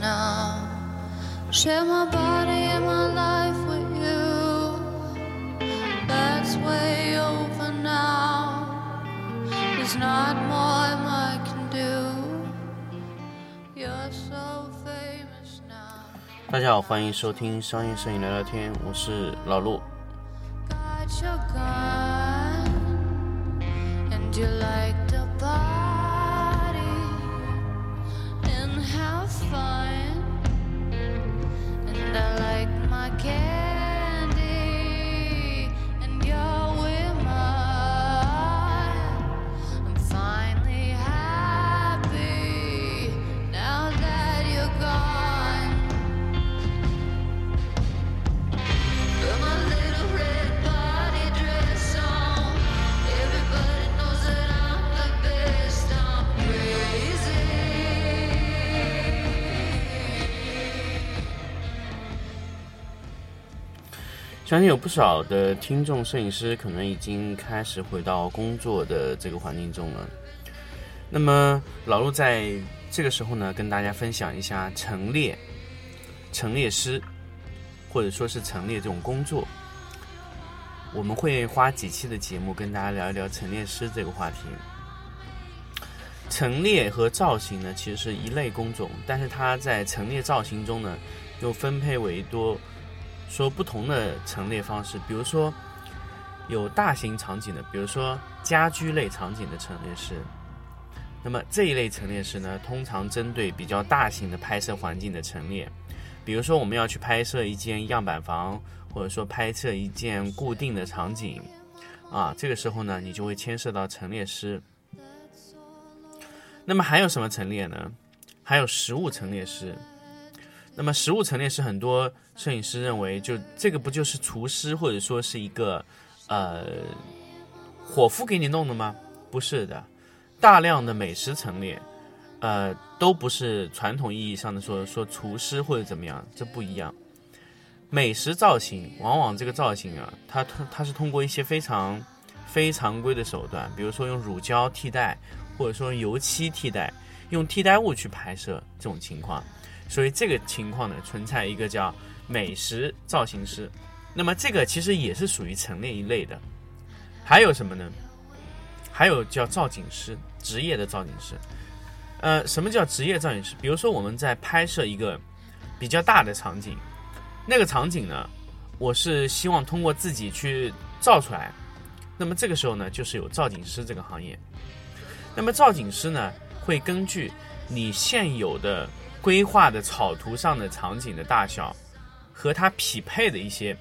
now. Share my body and my life with you. That's way over now. There's not more I can do. You're so famous now. 大家好，欢迎收听商业摄影聊聊天，我是老陆。 Got your gun, and you like 相信有不少的听众摄影师可能已经开始回到工作的这个环境中了。那么老陆在这个时候呢，跟大家分享一下陈列、陈列师，或者说是陈列这种工作。我们会花几期的节目跟大家聊一聊陈列师这个话题。陈列和造型呢，其实是一类工种，但是它在陈列造型中呢，又分配为多说不同的陈列方式，比如说有大型场景的，比如说家居类场景的陈列师。那么这一类陈列师呢，通常针对比较大型的拍摄环境的陈列，比如说我们要去拍摄一间样板房，或者说拍摄一件固定的场景，啊，这个时候呢，你就会牵涉到陈列师。那么还有什么陈列呢？还有实物陈列师。那么实物陈列是，很多摄影师认为，就这个不就是厨师或者说是一个呃伙夫给你弄的吗？不是的，大量的美食陈列，呃，都不是传统意义上的说说厨师或者怎么样，这不一样。美食造型往往这个造型啊，它通它是通过一些非常非常规的手段，比如说用乳胶替代，或者说油漆替代，用替代物去拍摄这种情况。所以这个情况呢，存在一个叫美食造型师。那么这个其实也是属于陈列一类的。还有什么呢？还有叫造景师，职业的造景师。呃，什么叫职业造景师？比如说我们在拍摄一个比较大的场景，那个场景呢，我是希望通过自己去造出来。那么这个时候呢，就是有造景师这个行业。那么造景师呢，会根据你现有的规划的草图上的场景的大小，和它匹配的一些，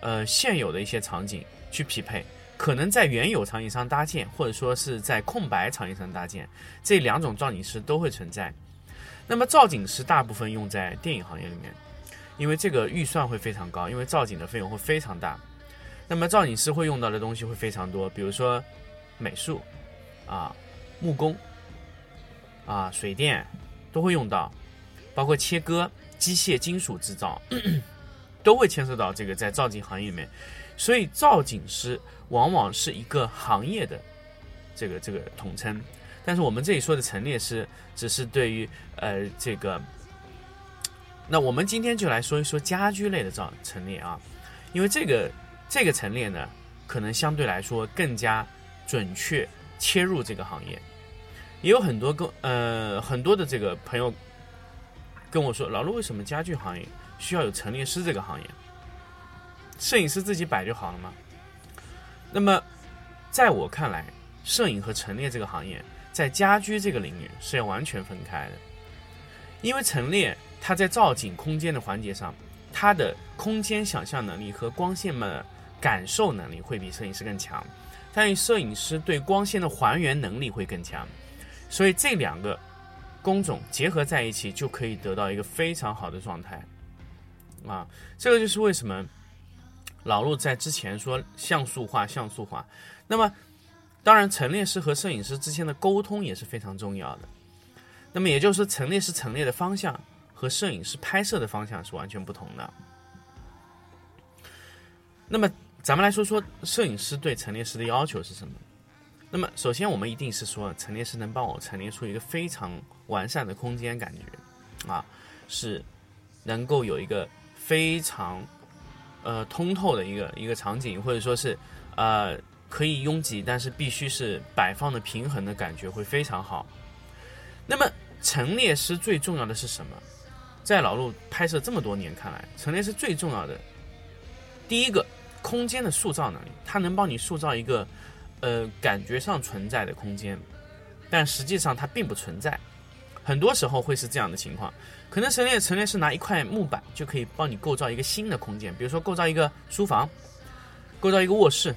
呃，现有的一些场景去匹配，可能在原有场景上搭建，或者说是在空白场景上搭建，这两种造景师都会存在。那么造景师大部分用在电影行业里面，因为这个预算会非常高，因为造景的费用会非常大。那么造景师会用到的东西会非常多，比如说美术啊、木工啊、水电都会用到。包括切割、机械、金属制造，都会牵涉到这个在造景行业里面，所以造景师往往是一个行业的这个这个统称。但是我们这里说的陈列师，只是对于呃这个。那我们今天就来说一说家居类的造陈列啊，因为这个这个陈列呢，可能相对来说更加准确切入这个行业。也有很多跟呃很多的这个朋友。跟我说，老陆，为什么家具行业需要有陈列师这个行业？摄影师自己摆就好了吗？那么，在我看来，摄影和陈列这个行业在家居这个领域是要完全分开的，因为陈列它在造景空间的环节上，它的空间想象能力和光线的感受能力会比摄影师更强，但是摄影师对光线的还原能力会更强，所以这两个。工种结合在一起，就可以得到一个非常好的状态，啊，这个就是为什么老陆在之前说像素化、像素化。那么，当然，陈列师和摄影师之间的沟通也是非常重要的。那么，也就是说，陈列师陈列的方向和摄影师拍摄的方向是完全不同的。那么，咱们来说说摄影师对陈列师的要求是什么？那么，首先我们一定是说，陈列师能帮我陈列出一个非常完善的空间感觉，啊，是能够有一个非常呃通透的一个一个场景，或者说是呃可以拥挤，但是必须是摆放的平衡的感觉会非常好。那么陈列师最重要的是什么？在老陆拍摄这么多年看来，陈列师最重要的第一个空间的塑造能力，它能帮你塑造一个呃感觉上存在的空间，但实际上它并不存在。很多时候会是这样的情况，可能陈列陈列是拿一块木板就可以帮你构造一个新的空间，比如说构造一个书房，构造一个卧室，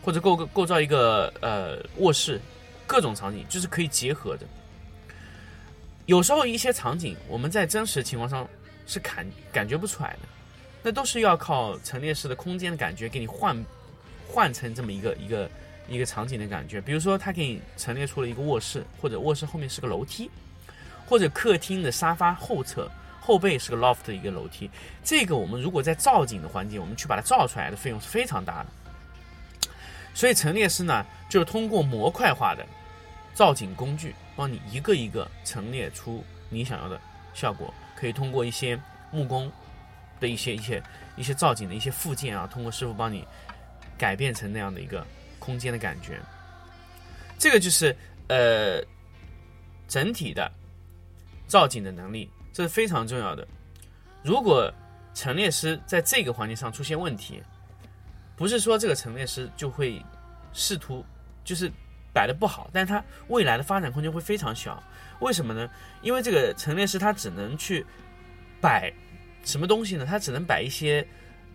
或者构构造一个呃卧室，各种场景就是可以结合的。有时候一些场景我们在真实情况上是感感觉不出来的，那都是要靠陈列室的空间的感觉给你换换成这么一个一个一个场景的感觉。比如说，它给你陈列出了一个卧室，或者卧室后面是个楼梯，或者客厅的沙发后侧后背是个 loft 的一个楼梯。这个我们如果在造景的环节，我们去把它造出来的费用是非常大的。所以陈列师呢，就是通过模块化的造景工具，帮你一个一个陈列出你想要的效果。可以通过一些木工的一些一些一些造景的一些附件啊，通过师傅帮你改变成那样的一个空间的感觉。这个就是呃整体的造景的能力，这是非常重要的。如果陈列师在这个环节上出现问题，不是说这个陈列师就会试图就是摆的不好，但是他未来的发展空间会非常小。为什么呢？因为这个陈列师他只能去摆什么东西呢？他只能摆一些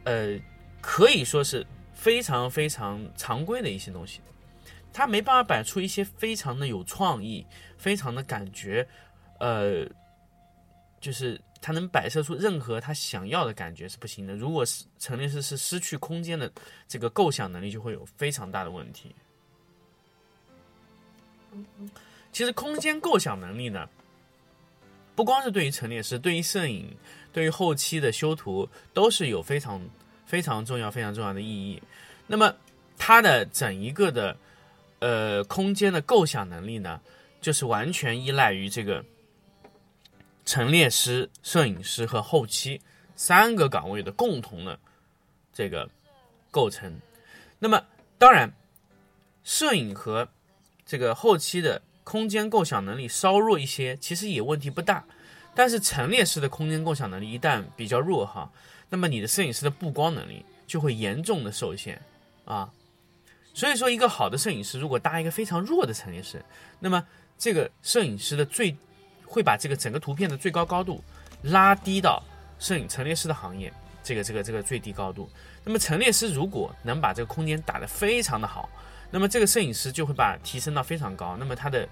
呃可以说是非常非常常规的一些东西，他没办法摆出一些非常的有创意、非常的感觉，呃，就是他能摆设出任何他想要的感觉是不行的。如果是陈列师是失去空间的这个构想能力，就会有非常大的问题。其实空间构想能力呢，不光是对于陈列师，对于摄影，对于后期的修图，都是有非常非常重要、非常重要的意义。那么它的整一个的呃空间的构想能力呢，就是完全依赖于这个陈列师、摄影师和后期三个岗位的共同的这个构成。那么当然，摄影和这个后期的空间构想能力稍弱一些，其实也问题不大。但是陈列师的空间构想能力一旦比较弱哈，那么你的摄影师的布光能力就会严重的受限啊。所以说，一个好的摄影师如果搭一个非常弱的陈列师，那么这个摄影师的最会把这个整个图片的最高高度拉低到摄影陈列师的行业这个这个这个最低高度。那么陈列师如果能把这个空间打得非常的好，那么这个摄影师就会把提升到非常高，那么他的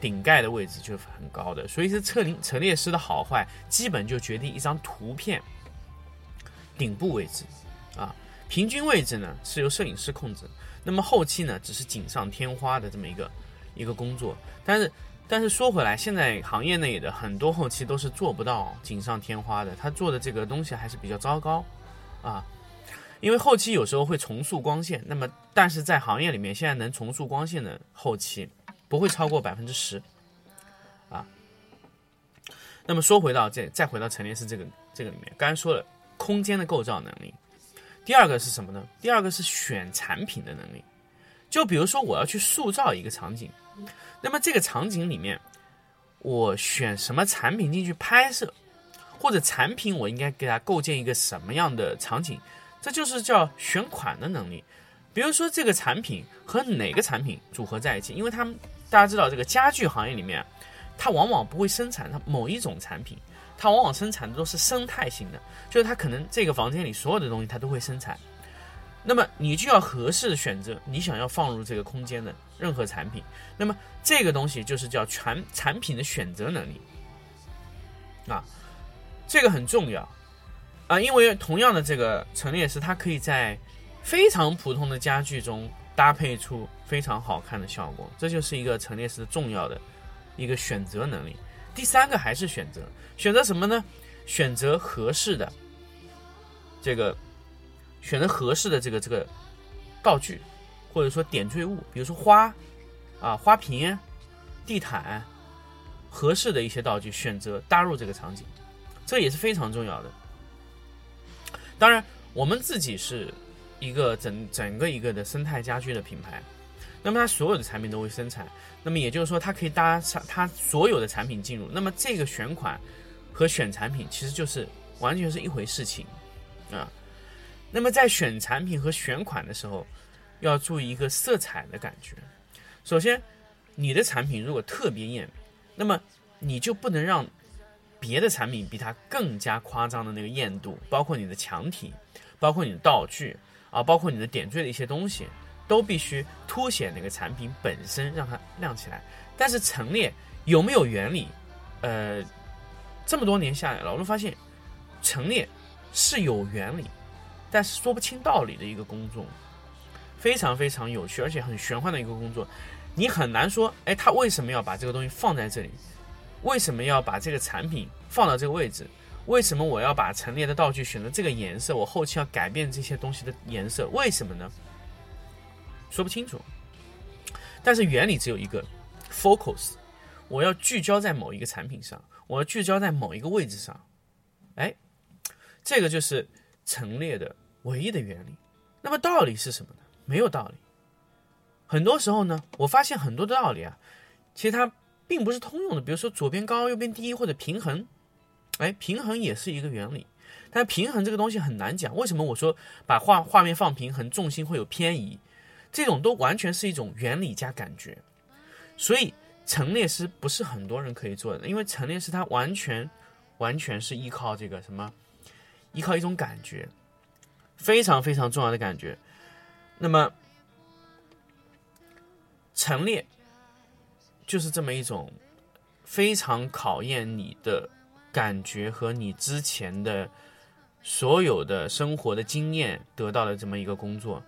顶盖的位置就是很高的。所以是陈列陈列师的好坏，基本就决定一张图片顶部位置啊，平均位置呢是由摄影师控制，那么后期呢只是锦上添花的这么一个一个工作。但是但是说回来，现在行业内的很多后期都是做不到锦上添花的，他做的这个东西还是比较糟糕啊。因为后期有时候会重塑光线，那么但是在行业里面，现在能重塑光线的后期不会超过百分之十，啊。那么说回到这，再回到陈列室这个这个里面，刚才说了空间的构造能力，第二个是什么呢？第二个是选产品的能力。就比如说我要去塑造一个场景，那么这个场景里面，我选什么产品进去拍摄，或者产品我应该给它构建一个什么样的场景？这就是叫选款的能力。比如说，这个产品和哪个产品组合在一起？因为他们大家知道，这个家具行业里面，它往往不会生产它某一种产品，它往往生产的都是生态型的，就是它可能这个房间里所有的东西它都会生产。那么你就要合适的选择你想要放入这个空间的任何产品。那么这个东西就是叫全产品的选择能力啊，这个很重要。啊，因为同样的这个陈列师，它可以在非常普通的家具中搭配出非常好看的效果，这就是一个陈列师重要的一个选择能力。第三个还是选择，选择什么呢？选择合适的这个，选择合适的这个这个道具，或者说点缀物，比如说花啊、花瓶、地毯，合适的一些道具选择搭入这个场景这也是非常重要的。当然，我们自己是一个整整个一个的生态家居的品牌，那么它所有的产品都会生产，那么也就是说，它可以搭上它所有的产品进入，那么这个选款和选产品其实就是完全是一回事情啊。那么在选产品和选款的时候，要注意一个色彩的感觉。首先，你的产品如果特别艳，那么你就不能让别的产品比它更加夸张的那个艳度，包括你的墙体，包括你的道具啊，包括你的点缀的一些东西，都必须凸显那个产品本身，让它亮起来。但是陈列有没有原理？呃，这么多年下来，老陆发现陈列是有原理，但是说不清道理的一个工作，非常非常有趣，而且很玄幻的一个工作。你很难说，哎，他为什么要把这个东西放在这里？为什么要把这个产品放到这个位置？为什么我要把陈列的道具选择这个颜色？我后期要改变这些东西的颜色，为什么呢？说不清楚。但是原理只有一个，focus，我要聚焦在某一个产品上，我要聚焦在某一个位置上。哎，这个就是陈列的唯一的原理。那么道理是什么呢？没有道理。很多时候呢，我发现很多的道理啊，其实它并不是通用的。比如说左边高右边低或者平衡，哎，平衡也是一个原理。但平衡这个东西很难讲。为什么我说把画画面放平衡，重心会有偏移？这种都完全是一种原理加感觉。所以陈列师不是很多人可以做的，因为陈列师他完全完全是依靠这个什么，依靠一种感觉，非常非常重要的感觉。那么。陈列就是这么一种非常考验你的感觉和你之前的所有的生活的经验得到的这么一个工作。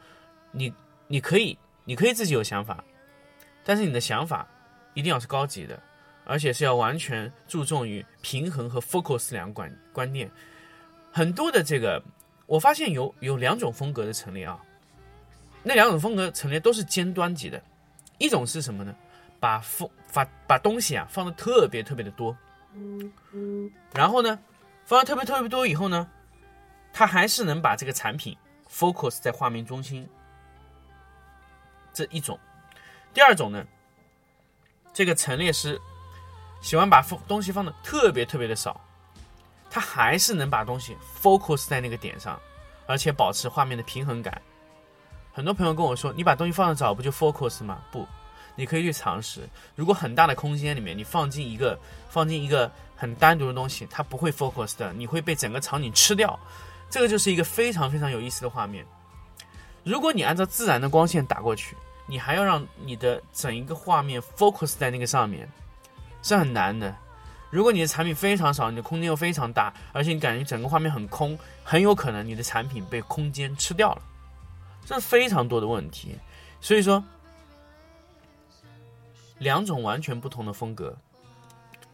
你你可以你可以自己有想法，但是你的想法一定要是高级的，而且是要完全注重于平衡和 focus 两个观观念。很多的这个我发现有有两种风格的陈列啊，那两种风格陈列都是尖端级的。一种是什么呢？把风把把东西啊放的特别特别的多，然后呢，放的特别特别多以后呢，它还是能把这个产品 focus 在画面中心。这一种，第二种呢，这个陈列师喜欢把放东西放的特别特别的少，他还是能把东西 focus 在那个点上，而且保持画面的平衡感。很多朋友跟我说：“你把东西放的早，不就 focus 吗？”不，你可以去尝试。如果很大的空间里面，你放进一个放进一个很单独的东西，它不会 focus 的，你会被整个场景吃掉。这个就是一个非常非常有意思的画面。如果你按照自然的光线打过去，你还要让你的整一个画面 focus 在那个上面，是很难的。如果你的产品非常少，你的空间又非常大，而且你感觉整个画面很空，很有可能你的产品被空间吃掉了。这是非常多的问题，所以说，两种完全不同的风格，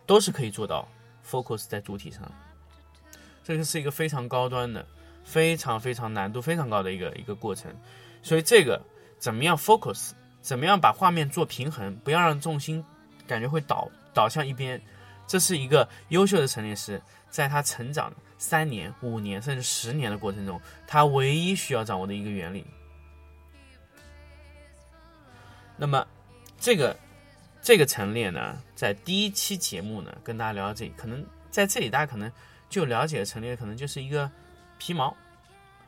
都是可以做到 focus 在主体上。这个是一个非常高端的、非常非常难度非常高的一个一个过程。所以这个怎么样 focus，怎么样把画面做平衡，不要让重心感觉会倒倒向一边，这是一个优秀的陈列师在他成长三年、五年甚至十年的过程中，他唯一需要掌握的一个原理。那么，这个这个陈列呢在第一期节目呢跟大家聊到这里可能在这里大家可能就了解陈列可能就是一个皮毛。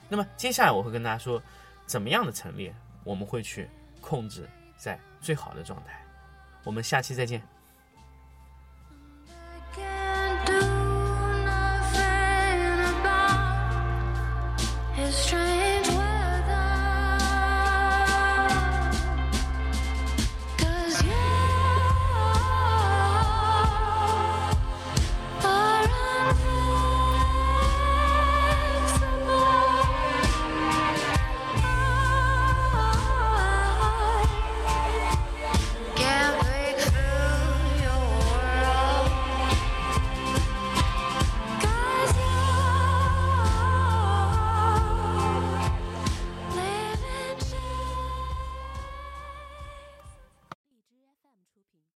那么接下来我会跟大家说怎么样的陈列我们会去控制在最好的状态。我们下期再见。